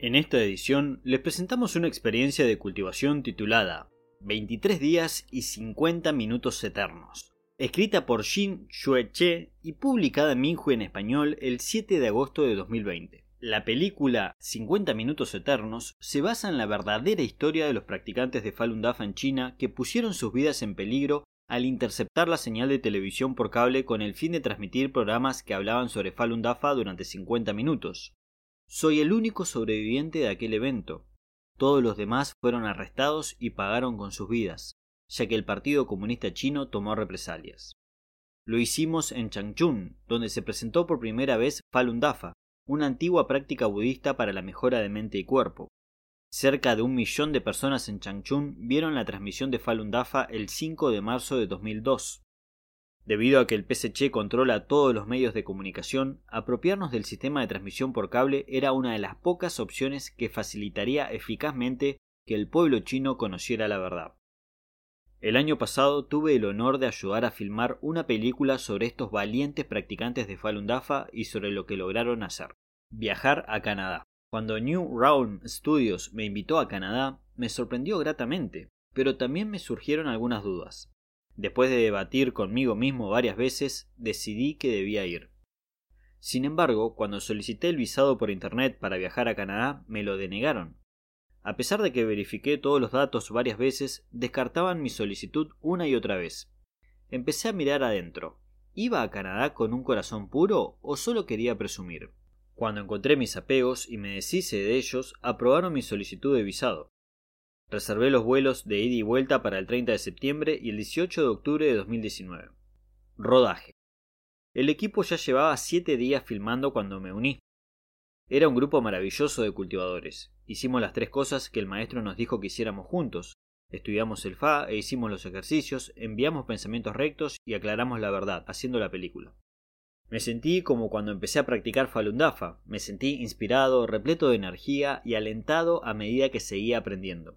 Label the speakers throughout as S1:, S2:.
S1: En esta edición les presentamos una experiencia de cultivación titulada 23 días y 50 minutos eternos, escrita por Jin Che y publicada en Minhu en español el 7 de agosto de 2020. La película 50 minutos eternos se basa en la verdadera historia de los practicantes de Falun Dafa en China que pusieron sus vidas en peligro al interceptar la señal de televisión por cable con el fin de transmitir programas que hablaban sobre Falun Dafa durante 50 minutos. Soy el único sobreviviente de aquel evento. Todos los demás fueron arrestados y pagaron con sus vidas, ya que el Partido Comunista Chino tomó represalias. Lo hicimos en Changchun, donde se presentó por primera vez Falun Dafa, una antigua práctica budista para la mejora de mente y cuerpo. Cerca de un millón de personas en Changchun vieron la transmisión de Falun Dafa el 5 de marzo de 2002. Debido a que el PSC controla todos los medios de comunicación, apropiarnos del sistema de transmisión por cable era una de las pocas opciones que facilitaría eficazmente que el pueblo chino conociera la verdad. El año pasado tuve el honor de ayudar a filmar una película sobre estos valientes practicantes de Falun Dafa y sobre lo que lograron hacer. Viajar a Canadá. Cuando New Round Studios me invitó a Canadá, me sorprendió gratamente, pero también me surgieron algunas dudas. Después de debatir conmigo mismo varias veces, decidí que debía ir. Sin embargo, cuando solicité el visado por Internet para viajar a Canadá, me lo denegaron. A pesar de que verifiqué todos los datos varias veces, descartaban mi solicitud una y otra vez. Empecé a mirar adentro. ¿Iba a Canadá con un corazón puro o solo quería presumir? Cuando encontré mis apegos y me deshice de ellos, aprobaron mi solicitud de visado. Reservé los vuelos de ida y vuelta para el 30 de septiembre y el 18 de octubre de 2019. Rodaje. El equipo ya llevaba siete días filmando cuando me uní. Era un grupo maravilloso de cultivadores. Hicimos las tres cosas que el maestro nos dijo que hiciéramos juntos. Estudiamos el FA e hicimos los ejercicios, enviamos pensamientos rectos y aclaramos la verdad, haciendo la película. Me sentí como cuando empecé a practicar Falun Dafa. Me sentí inspirado, repleto de energía y alentado a medida que seguía aprendiendo.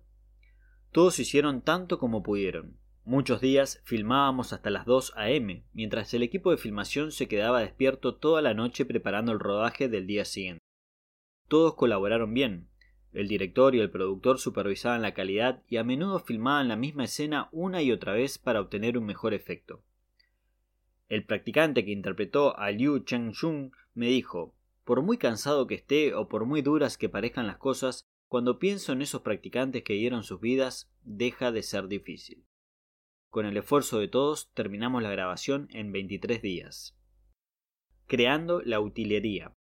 S1: Todos hicieron tanto como pudieron. Muchos días filmábamos hasta las 2 a.m., mientras el equipo de filmación se quedaba despierto toda la noche preparando el rodaje del día siguiente. Todos colaboraron bien. El director y el productor supervisaban la calidad y a menudo filmaban la misma escena una y otra vez para obtener un mejor efecto. El practicante que interpretó a Liu Cheng-shung me dijo: Por muy cansado que esté o por muy duras que parezcan las cosas, cuando pienso en esos practicantes que dieron sus vidas, deja de ser difícil. Con el esfuerzo de todos terminamos la grabación en 23 días. Creando la utilería.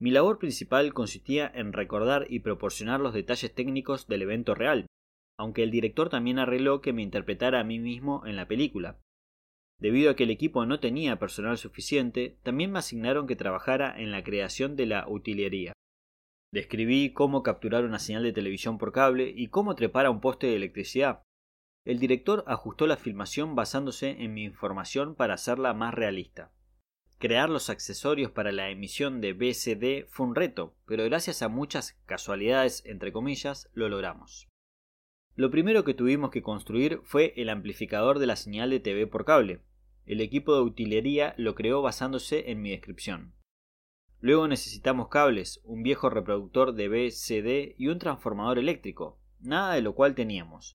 S1: Mi labor principal consistía en recordar y proporcionar los detalles técnicos del evento real, aunque el director también arregló que me interpretara a mí mismo en la película. Debido a que el equipo no tenía personal suficiente, también me asignaron que trabajara en la creación de la utilería. Describí cómo capturar una señal de televisión por cable y cómo trepar a un poste de electricidad. El director ajustó la filmación basándose en mi información para hacerla más realista. Crear los accesorios para la emisión de BCD fue un reto, pero gracias a muchas casualidades, entre comillas, lo logramos. Lo primero que tuvimos que construir fue el amplificador de la señal de TV por cable. El equipo de utilería lo creó basándose en mi descripción. Luego necesitamos cables, un viejo reproductor de BCD y un transformador eléctrico, nada de lo cual teníamos.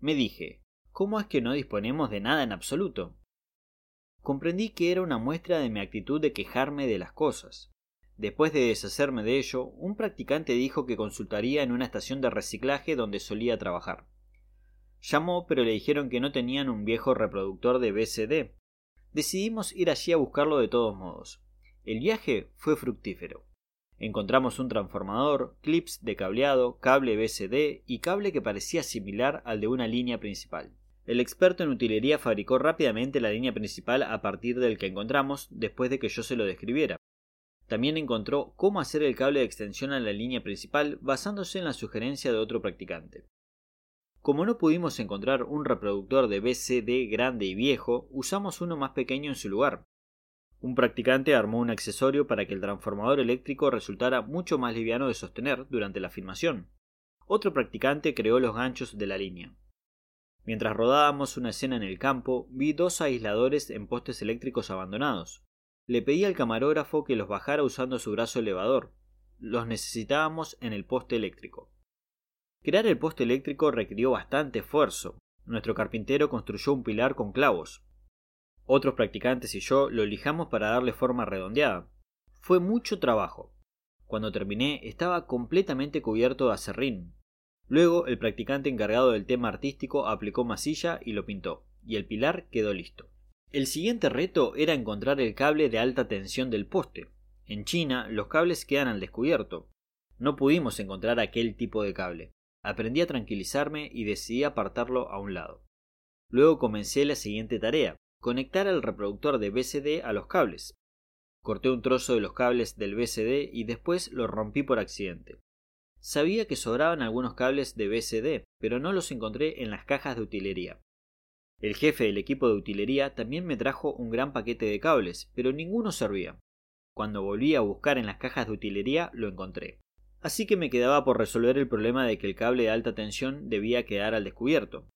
S1: Me dije, ¿cómo es que no disponemos de nada en absoluto? comprendí que era una muestra de mi actitud de quejarme de las cosas. Después de deshacerme de ello, un practicante dijo que consultaría en una estación de reciclaje donde solía trabajar. Llamó, pero le dijeron que no tenían un viejo reproductor de BCD. Decidimos ir allí a buscarlo de todos modos. El viaje fue fructífero. Encontramos un transformador, clips de cableado, cable BCD y cable que parecía similar al de una línea principal. El experto en utilería fabricó rápidamente la línea principal a partir del que encontramos después de que yo se lo describiera. También encontró cómo hacer el cable de extensión a la línea principal basándose en la sugerencia de otro practicante. Como no pudimos encontrar un reproductor de BCD grande y viejo, usamos uno más pequeño en su lugar. Un practicante armó un accesorio para que el transformador eléctrico resultara mucho más liviano de sostener durante la filmación. Otro practicante creó los ganchos de la línea. Mientras rodábamos una escena en el campo, vi dos aisladores en postes eléctricos abandonados. Le pedí al camarógrafo que los bajara usando su brazo elevador. Los necesitábamos en el poste eléctrico. Crear el poste eléctrico requirió bastante esfuerzo. Nuestro carpintero construyó un pilar con clavos. Otros practicantes y yo lo lijamos para darle forma redondeada. Fue mucho trabajo. Cuando terminé estaba completamente cubierto de acerrín. Luego el practicante encargado del tema artístico aplicó masilla y lo pintó, y el pilar quedó listo. El siguiente reto era encontrar el cable de alta tensión del poste. En China los cables quedan al descubierto. No pudimos encontrar aquel tipo de cable. Aprendí a tranquilizarme y decidí apartarlo a un lado. Luego comencé la siguiente tarea, conectar el reproductor de BCD a los cables. Corté un trozo de los cables del BCD y después lo rompí por accidente. Sabía que sobraban algunos cables de BCD, pero no los encontré en las cajas de utilería. El jefe del equipo de utilería también me trajo un gran paquete de cables, pero ninguno servía. Cuando volví a buscar en las cajas de utilería lo encontré. Así que me quedaba por resolver el problema de que el cable de alta tensión debía quedar al descubierto.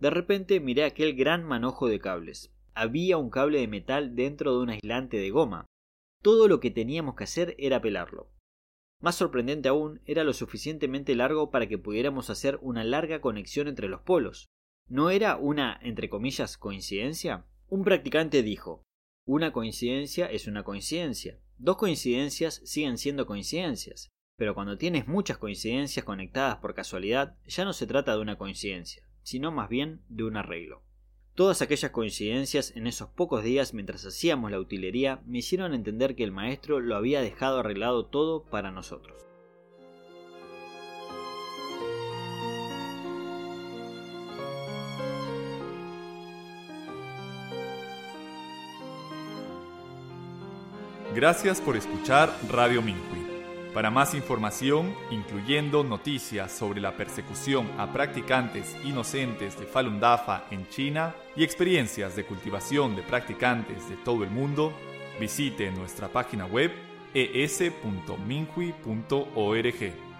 S1: De repente miré aquel gran manojo de cables. Había un cable de metal dentro de un aislante de goma. Todo lo que teníamos que hacer era pelarlo. Más sorprendente aún era lo suficientemente largo para que pudiéramos hacer una larga conexión entre los polos. ¿No era una, entre comillas, coincidencia? Un practicante dijo Una coincidencia es una coincidencia. Dos coincidencias siguen siendo coincidencias. Pero cuando tienes muchas coincidencias conectadas por casualidad, ya no se trata de una coincidencia, sino más bien de un arreglo. Todas aquellas coincidencias en esos pocos días mientras hacíamos la utilería me hicieron entender que el maestro lo había dejado arreglado todo para nosotros.
S2: Gracias por escuchar Radio Minhui. Para más información, incluyendo noticias sobre la persecución a practicantes inocentes de Falun Dafa en China y experiencias de cultivación de practicantes de todo el mundo, visite nuestra página web es.minhui.org.